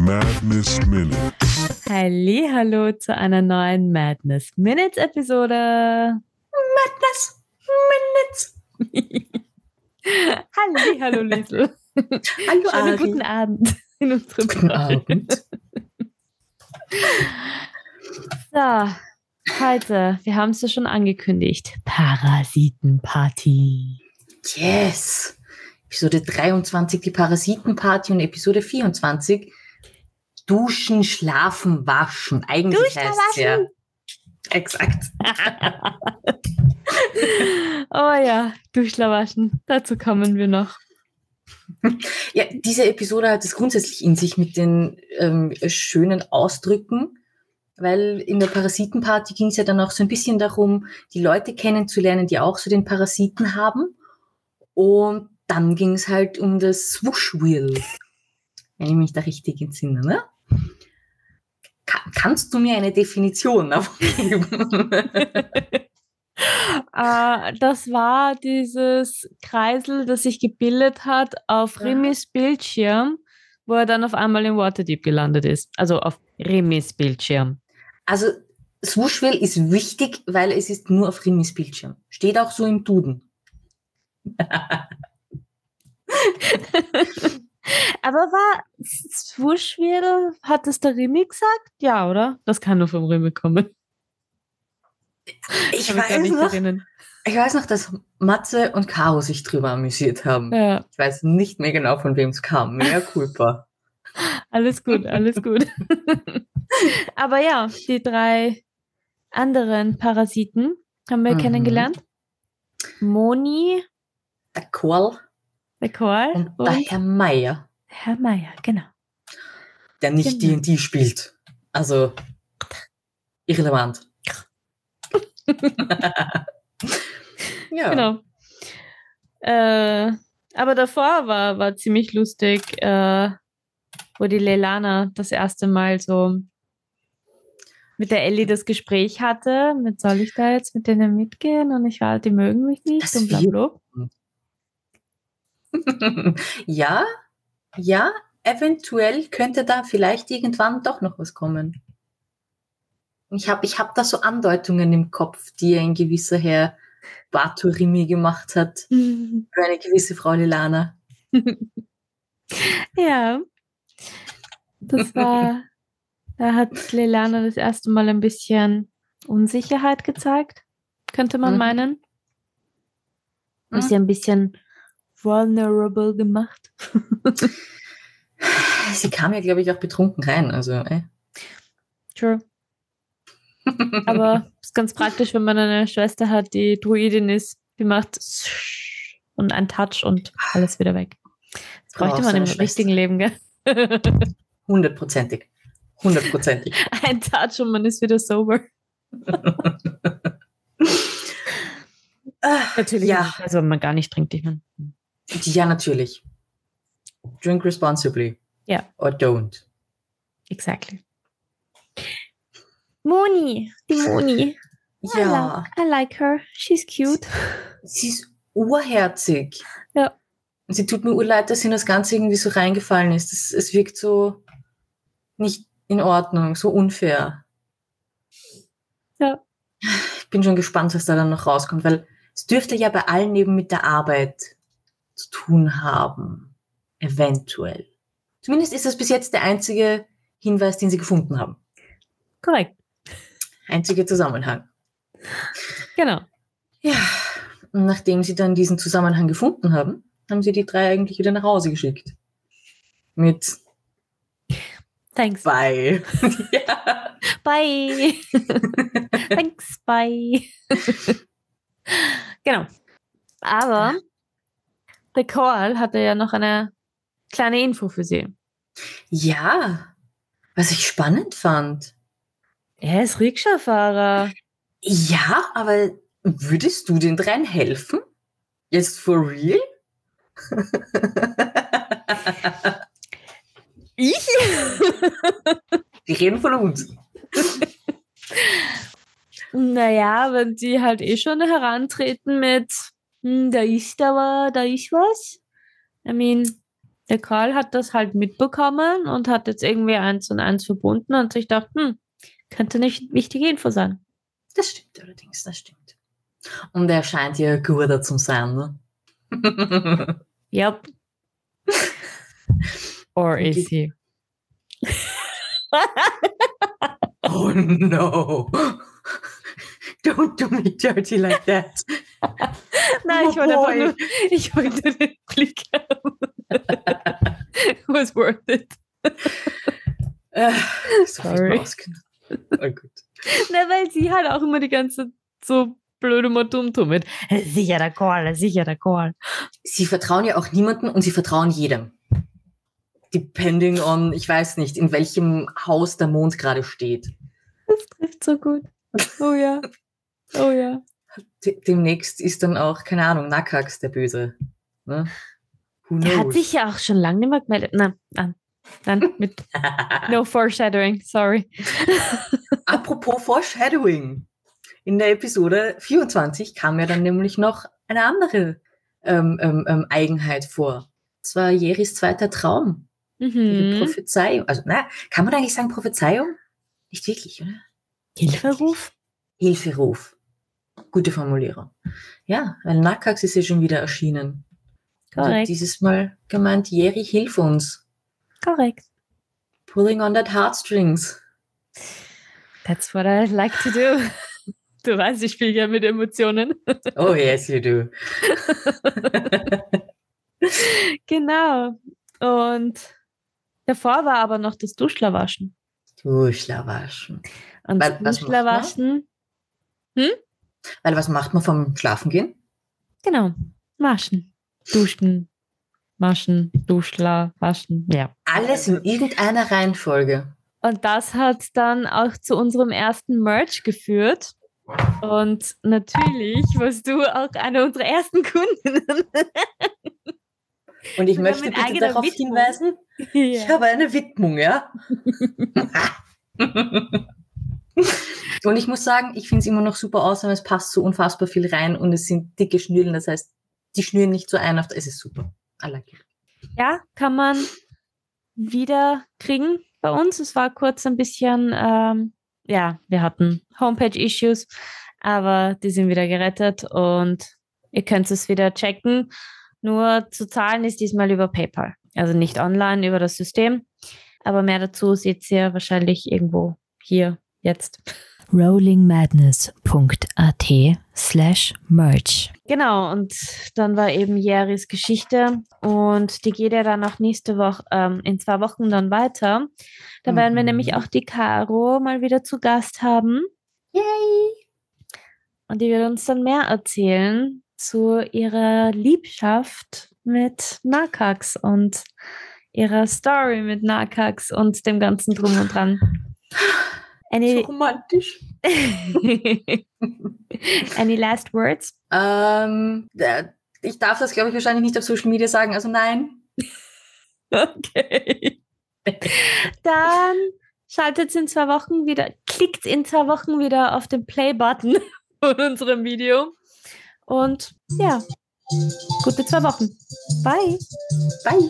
Madness Minutes. Hallo zu einer neuen Madness Minutes Episode. Madness Minutes. Halli, hallo Liesel. Hallo Schönen Ari. guten Abend in unserem Guten. Abend. So, heute, wir haben es ja schon angekündigt, Parasitenparty. Yes. Episode 23, die Parasitenparty und Episode 24, Duschen, Schlafen, Waschen. Eigentlich Duschen, heißt ja. waschen. Exakt. oh ja, Duschlawaschen, dazu kommen wir noch. Ja, diese Episode hat es grundsätzlich in sich mit den ähm, schönen Ausdrücken, weil in der Parasitenparty ging es ja dann auch so ein bisschen darum, die Leute kennenzulernen, die auch so den Parasiten haben. Und dann ging es halt um das Swoosh-Wheel, wenn ich mich da richtig entsinne. Ne? Ka kannst du mir eine Definition geben? Äh, das war dieses Kreisel, das sich gebildet hat auf. Remis Bildschirm, wo er dann auf einmal in Waterdeep gelandet ist. Also auf Remis Bildschirm. Also Swoosh-Wheel ist wichtig, weil es ist nur auf Rimis Bildschirm. Steht auch so im Duden. Aber war Swooshwheel, hat es der Remi gesagt? Ja, oder? Das kann nur vom Remi kommen. Ich gar weiß, noch, erinnern. ich weiß noch, dass Matze und Caro sich drüber amüsiert haben. Ja, Ich weiß nicht mehr genau, von wem es kam. Mehr culpa. alles gut, alles gut. Aber ja, die drei anderen Parasiten haben wir Mhm. kennengelernt. Moni, Der Korl der Karl und und der Herr Meier, Herr Meier, genau. der nicht Genau. D&D spielt. Also, irrelevant. ja. Genau. Äh, aber davor war, war ziemlich lustig, äh, wo die Leilana das erste Mal so mit der Ellie das Gespräch hatte, mit soll ich da jetzt mit denen mitgehen und ich war, die mögen mich nicht Das und bla bla. ja, ja, eventuell könnte da vielleicht irgendwann doch noch was kommen. Ich habe ich hab da so Andeutungen im Kopf, die ein gewisser Herr Baturimi gemacht hat für eine gewisse Frau Lilana. ja. Das war, da hat Leilana das erste Mal ein bisschen Unsicherheit gezeigt, könnte man Mhm. meinen. Und Mhm. sie ein bisschen vulnerable gemacht. Sie kam ja, glaube ich, auch betrunken rein. Also, äh. True. Aber ist ganz praktisch, wenn man eine Schwester hat, die Druidin ist, die macht und ein Touch und alles wieder weg. Das bräuchte man im Schwester. richtigen Leben, gell? hundertprozentig. Hundertprozentig. ein Touch und man ist wieder sober. Natürlich. Ja. Also wenn man gar nicht trinkt, ich meine. Ja, natürlich. Drink responsibly. Ja. Or don't. Exactly. Moni, die Moni. Ja, I like her. She's cute. sie ist urherzig. Ja. Und sie tut mir urleid, dass ihnen das Ganze irgendwie so reingefallen ist. Es, es wirkt so nicht in Ordnung, so unfair. Ja. Ich bin schon gespannt, was da dann noch rauskommt, weil es dürfte ja bei allen eben mit der Arbeit zu tun haben. Eventuell. Zumindest ist das bis jetzt der einzige Hinweis, den sie gefunden haben. Korrekt. Einziger Zusammenhang. Genau. Ja, und nachdem sie dann diesen Zusammenhang gefunden haben, haben sie die drei eigentlich wieder nach Hause geschickt. Mit Thanks. Bye. ja. Bye. Thanks, bye. genau. Aber der Call hatte ja noch eine kleine Info für sie. ja, was ich spannend fand. Er ist Rikscha-Fahrer. Ja, aber würdest du den dreien helfen? Jetzt for real? Ich? Die reden von uns. naja, wenn die halt eh schon herantreten mit, hm, da ist aber, da ist was. I mean, der Karl hat das halt mitbekommen und hat jetzt irgendwie eins und eins verbunden und sich gedacht, hm, könnte nicht wichtige Info sein. Das stimmt allerdings, das stimmt. Und er scheint ja guter zu sein, ne? Yep. Or is he? oh no. Don't do me dirty like that. Nein, ich wollte nur, ich wollte den Blick haben. Was worth it. Äh, Sorry. Oh, gut. Na, weil sie halt auch immer die ganze so blöde Motumtum mit. Sicher der Call, sicher der Call. Sie vertrauen ja auch niemanden und sie vertrauen jedem. Depending on, ich weiß nicht, in welchem Haus der Mond gerade steht. Das trifft so gut. Oh ja. Oh ja. De- Demnächst ist dann auch, keine Ahnung, Nakax der Böse. Ne? Der hat sich ja auch schon lange nicht mehr gemeldet. Nein, nein. Nein, mit no foreshadowing, sorry. Apropos Foreshadowing. In der Episode 24 kam ja dann nämlich noch eine andere ähm, ähm, ähm, Eigenheit vor. Das war Jeris zweiter Traum. Mhm. Prophezeiung. Also, na, kann man eigentlich sagen Prophezeiung? Nicht wirklich, oder? Hilferuf? Hilferuf. Gute Formulierung. Ja, weil Nakax ist ja schon wieder erschienen. Korrekt, dieses Mal gemeint, Jeri, hilf uns. korrekt. Pulling on that heartstrings. That's what I like to do. Du weißt, ich spiele ja mit Emotionen. Oh yes, you do. Genau. Und davor war aber noch das Duschlerwaschen. Duschlawaschen. Und was macht Duschlerwaschen, Weil was macht man vom Schlafengehen? genau, waschen. Duschen, waschen, Duschler, waschen, ja. Alles in irgendeiner Reihenfolge. Und das hat dann auch zu unserem ersten Merch geführt. Und natürlich warst du auch eine unserer ersten Kundinnen. Und ich möchte bitte darauf Widmung. hinweisen, ich habe eine Widmung, ja? und ich muss sagen, ich finde es immer noch super awesome, es passt so unfassbar viel rein und es sind dicke Schnürlen, das heißt, die schnüren nicht so ein, auf es ist super. I like it. Ja, kann man wieder kriegen bei uns. Es war kurz ein bisschen, ähm, ja, wir hatten Homepage-Issues, aber die sind wieder gerettet und ihr könnt es wieder checken. Nur zu zahlen ist diesmal über PayPal. Also nicht online über das System. Aber mehr dazu seht ihr wahrscheinlich irgendwo hier jetzt. rollingmadness.at slash merch. Genau, und dann war eben Jeris Geschichte und die geht ja dann auch nächste Woche, ähm, in zwei Wochen dann weiter. Da werden wir Mhm. nämlich auch die Caro mal wieder zu Gast haben Yay! und die wird uns dann mehr erzählen zu ihrer Liebschaft mit Nakax und ihrer Story mit Nakax und dem ganzen Drum und Dran. So Any, romantisch. any last words? Ähm, äh, ich darf das, glaube ich, wahrscheinlich nicht auf Social Media sagen, also nein. Okay. Dann schaltet in zwei Wochen wieder, klickt in zwei Wochen wieder auf den Play-Button von unserem Video. Und ja, gute zwei Wochen. Bye. Bye.